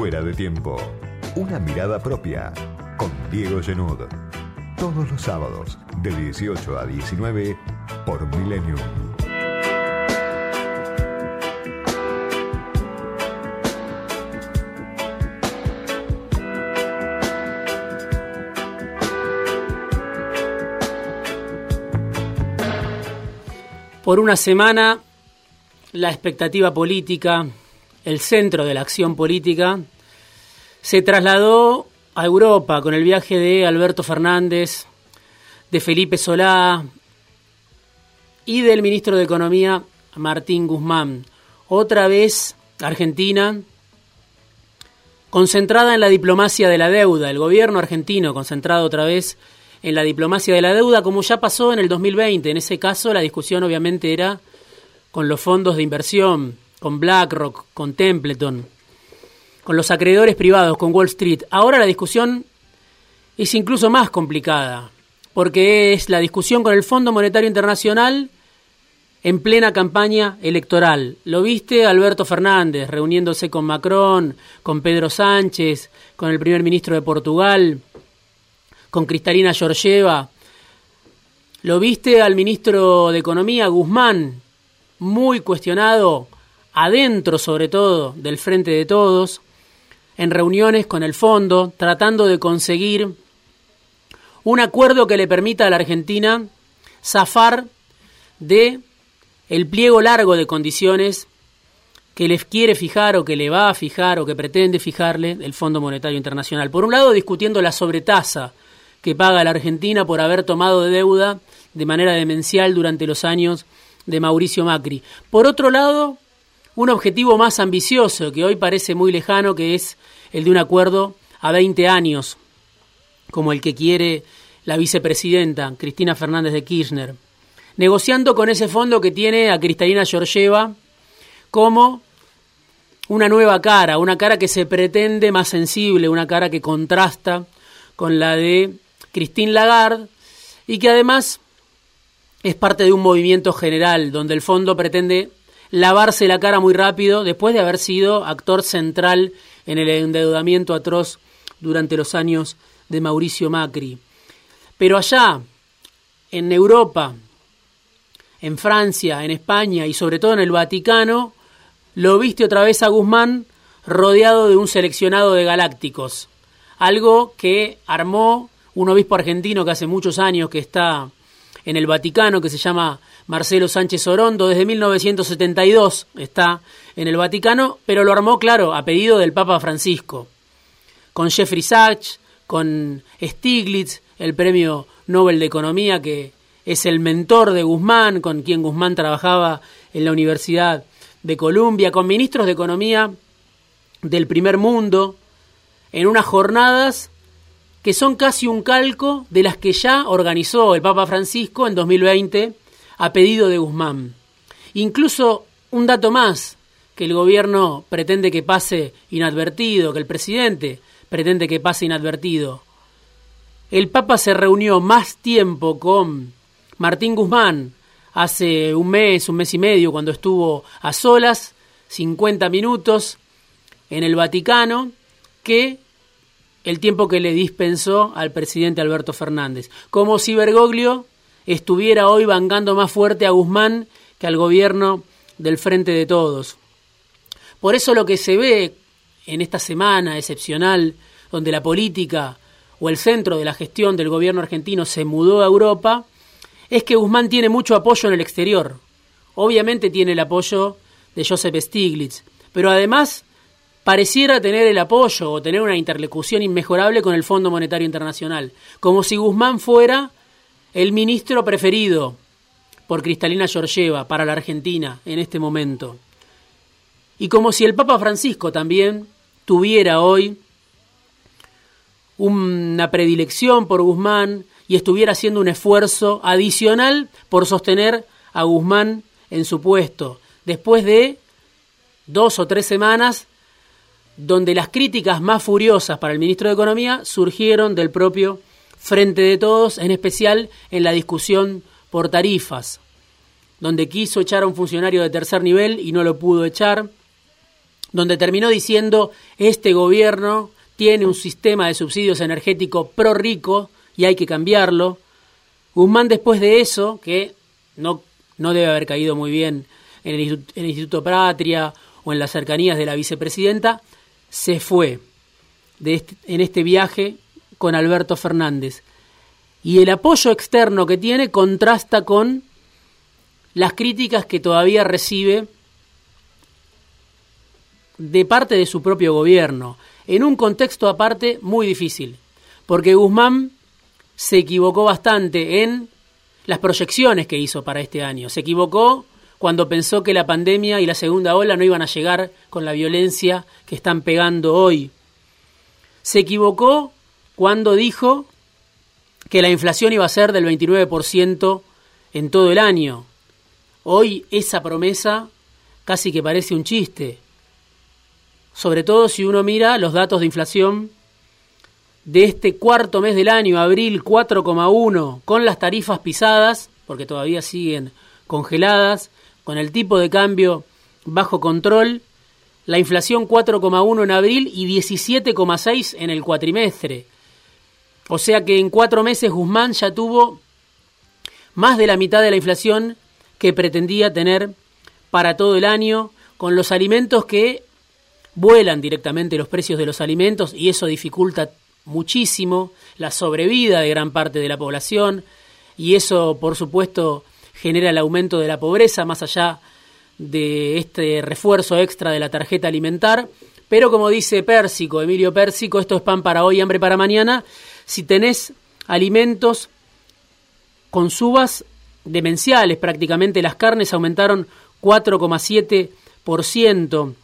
Fuera de tiempo. Una mirada propia con Diego Genud. Todos los sábados de 18 a 19 por Millennium. Por una semana, la expectativa política, el centro de la acción política, se trasladó a Europa con el viaje de Alberto Fernández, de Felipe Solá y del ministro de Economía Martín Guzmán. Otra vez Argentina concentrada en la diplomacia de la deuda, el gobierno argentino concentrado otra vez en la diplomacia de la deuda, como ya pasó en el 2020. En ese caso la discusión obviamente era con los fondos de inversión, con BlackRock, con Templeton, con los acreedores privados, con Wall Street. Ahora la discusión es incluso más complicada, porque es la discusión con el Fondo Monetario Internacional en plena campaña electoral. Lo viste Alberto Fernández reuniéndose con Macron, con Pedro Sánchez, con el primer ministro de Portugal, con Cristalina Georgieva. Lo viste al ministro de Economía, Guzmán, muy cuestionado, adentro sobre todo del Frente de Todos, en reuniones con el fondo, tratando de conseguir un acuerdo que le permita a la Argentina zafar de el pliego largo de condiciones que les quiere fijar o que le va a fijar o que pretende fijarle el Fondo Monetario Internacional. Por un lado, discutiendo la sobretasa que paga la Argentina por haber tomado de deuda de manera demencial durante los años de Mauricio Macri. Por otro lado, un objetivo más ambicioso que hoy parece muy lejano, que es el de un acuerdo a 20 años, como el que quiere la vicepresidenta Cristina Fernández de Kirchner negociando con ese fondo que tiene a Cristalina Georgieva como una nueva cara, una cara que se pretende más sensible, una cara que contrasta con la de Christine Lagarde y que además es parte de un movimiento general donde el fondo pretende lavarse la cara muy rápido después de haber sido actor central en el endeudamiento atroz durante los años de Mauricio Macri. Pero allá, en Europa, en Francia, en España y sobre todo en el Vaticano, lo viste otra vez a Guzmán rodeado de un seleccionado de galácticos. Algo que armó un obispo argentino que hace muchos años que está en el Vaticano, que se llama Marcelo Sánchez Orondo, desde 1972 está en el Vaticano, pero lo armó, claro, a pedido del Papa Francisco, con Jeffrey Sachs, con Stiglitz, el premio Nobel de Economía que es el mentor de Guzmán, con quien Guzmán trabajaba en la Universidad de Columbia, con ministros de Economía del primer mundo, en unas jornadas que son casi un calco de las que ya organizó el Papa Francisco en 2020 a pedido de Guzmán. Incluso un dato más que el gobierno pretende que pase inadvertido, que el presidente pretende que pase inadvertido. El Papa se reunió más tiempo con Martín Guzmán hace un mes, un mes y medio, cuando estuvo a solas, 50 minutos en el Vaticano, que el tiempo que le dispensó al presidente Alberto Fernández. Como si Bergoglio estuviera hoy bancando más fuerte a Guzmán que al gobierno del Frente de Todos. Por eso lo que se ve en esta semana excepcional, donde la política o el centro de la gestión del gobierno argentino se mudó a Europa, es que Guzmán tiene mucho apoyo en el exterior. Obviamente tiene el apoyo de Joseph Stiglitz, pero además pareciera tener el apoyo o tener una interlocución inmejorable con el Fondo Monetario Internacional, como si Guzmán fuera el ministro preferido por Cristalina Georgieva para la Argentina en este momento. Y como si el Papa Francisco también tuviera hoy una predilección por Guzmán y estuviera haciendo un esfuerzo adicional por sostener a Guzmán en su puesto, después de dos o tres semanas donde las críticas más furiosas para el ministro de Economía surgieron del propio Frente de Todos, en especial en la discusión por tarifas, donde quiso echar a un funcionario de tercer nivel y no lo pudo echar, donde terminó diciendo este gobierno tiene un sistema de subsidios energéticos pro rico y hay que cambiarlo. Guzmán después de eso, que no, no debe haber caído muy bien en el, Instituto Patria o en las cercanías de la vicepresidenta, se fue este, en este viaje con Alberto Fernández. Y el apoyo externo que tiene contrasta con las críticas que todavía recibe de parte de su propio gobierno, en un contexto aparte muy difícil, porque Guzmán se equivocó bastante en las proyecciones que hizo para este año. Se equivocó cuando pensó que la pandemia y la segunda ola no iban a llegar con la violencia que están pegando hoy. Se equivocó cuando dijo que la inflación iba a ser del 29% en todo el año. Hoy esa promesa casi que parece un chiste sobre todo si uno mira los datos de inflación de este cuarto mes del año, abril 4,1, con las tarifas pisadas, porque todavía siguen congeladas, con el tipo de cambio bajo control, la inflación 4,1 en abril y 17,6 en el cuatrimestre. O sea que en cuatro meses Guzmán ya tuvo más de la mitad de la inflación que pretendía tener para todo el año, con los alimentos que vuelan directamente los precios de los alimentos y eso dificulta muchísimo la sobrevida de gran parte de la población y eso, por supuesto, genera el aumento de la pobreza más allá de este refuerzo extra de la tarjeta alimentar. Pero como dice Pérsico, Emilio Pérsico, esto es pan para hoy, hambre para mañana. Si tenés alimentos con subas demenciales, prácticamente las carnes aumentaron 4,7%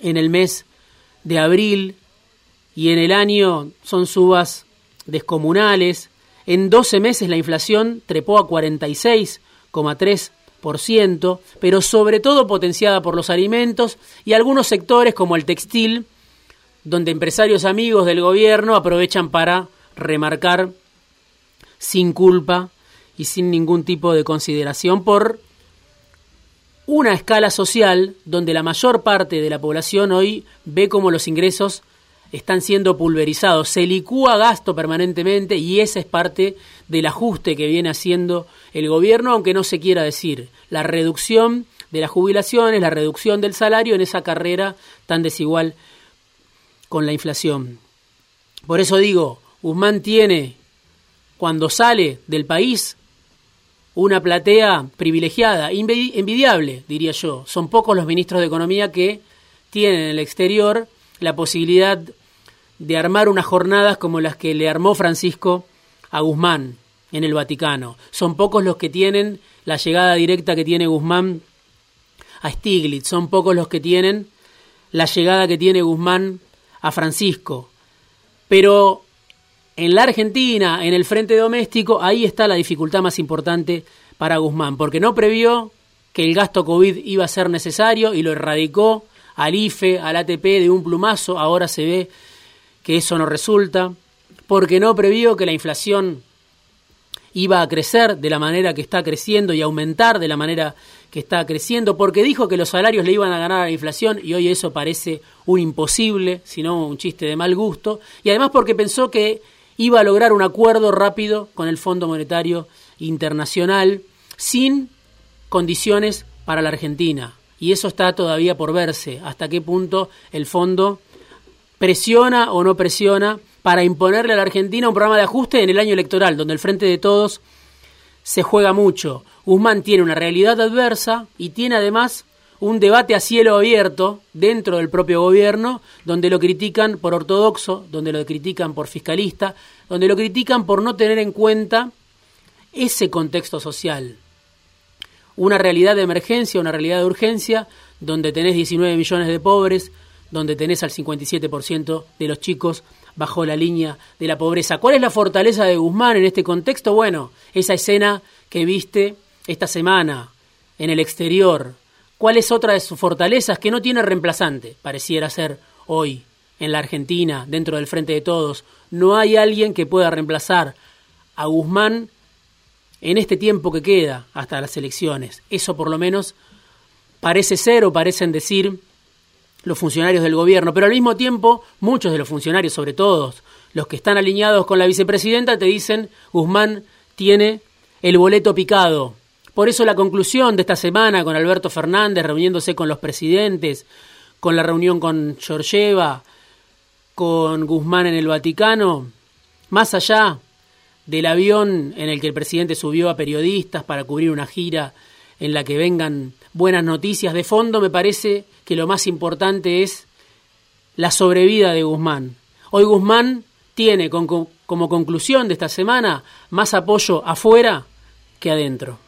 en el mes de abril y en el año son subas descomunales. En 12 meses la inflación trepó a 46,3%, pero sobre todo potenciada por los alimentos y algunos sectores como el textil, donde empresarios amigos del gobierno aprovechan para remarcar sin culpa y sin ningún tipo de consideración por una escala social donde la mayor parte de la población hoy ve como los ingresos están siendo pulverizados, se licúa gasto permanentemente y esa es parte del ajuste que viene haciendo el gobierno, aunque no se quiera decir, la reducción de las jubilaciones, la reducción del salario en esa carrera tan desigual con la inflación. Por eso digo, Guzmán tiene, cuando sale del país, una platea privilegiada, envidiable, diría yo. Son pocos los ministros de Economía que tienen en el exterior la posibilidad de armar unas jornadas como las que le armó Francisco a Guzmán en el Vaticano. Son pocos los que tienen la llegada directa que tiene Guzmán a Stiglitz, son pocos los que tienen la llegada que tiene Guzmán a Francisco. Pero en la Argentina, en el frente doméstico, ahí está la dificultad más importante para Guzmán, porque no previó que el gasto COVID iba a ser necesario y lo erradicó al IFE, al ATP de un plumazo, ahora se ve que eso no resulta, porque no previó que la inflación iba a crecer de la manera que está creciendo y aumentar de la manera que está creciendo, porque dijo que los salarios le iban a ganar a la inflación y hoy eso parece un imposible, sino un chiste de mal gusto, y además porque pensó que iba a lograr un acuerdo rápido con el Fondo Monetario Internacional sin condiciones para la Argentina. Y eso está todavía por verse, hasta qué punto el fondo presiona o no presiona para imponerle a la Argentina un programa de ajuste en el año electoral, donde el Frente de Todos se juega mucho. Guzmán tiene una realidad adversa y tiene además un debate a cielo abierto dentro del propio gobierno, donde lo critican por ortodoxo, donde lo critican por fiscalista, donde lo critican por no tener en cuenta ese contexto social. Una realidad de emergencia, una realidad de urgencia, donde tenés 19 millones de pobres, donde tenés al 57% de los chicos bajo la línea de la pobreza. ¿Cuál es la fortaleza de Guzmán en este contexto? Bueno, esa escena que viste esta semana en el exterior, ¿Cuál es otra de sus fortalezas que no tiene reemplazante? Pareciera ser hoy en la Argentina, dentro del Frente de Todos. No hay alguien que pueda reemplazar a Guzmán en este tiempo que queda hasta las elecciones. Eso por lo menos parece ser o parecen decir los funcionarios del gobierno, pero al mismo tiempo muchos de los funcionarios, sobre todo los que están alineados con la vicepresidenta, te dicen Guzmán tiene el boleto picado. Por eso la conclusión de esta semana con Alberto Fernández reuniéndose con los presidentes, con la reunión con Georgieva, con Guzmán en el Vaticano, más allá del avión en el que el presidente subió a periodistas para cubrir una gira en la que vengan buenas noticias de fondo, me parece que lo más importante es la sobrevida de Guzmán. Hoy Guzmán tiene como conclusión de esta semana más apoyo afuera que adentro.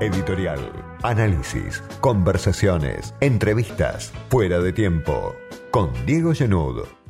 Editorial, análisis, conversaciones, entrevistas, fuera de tiempo, con Diego Llenud.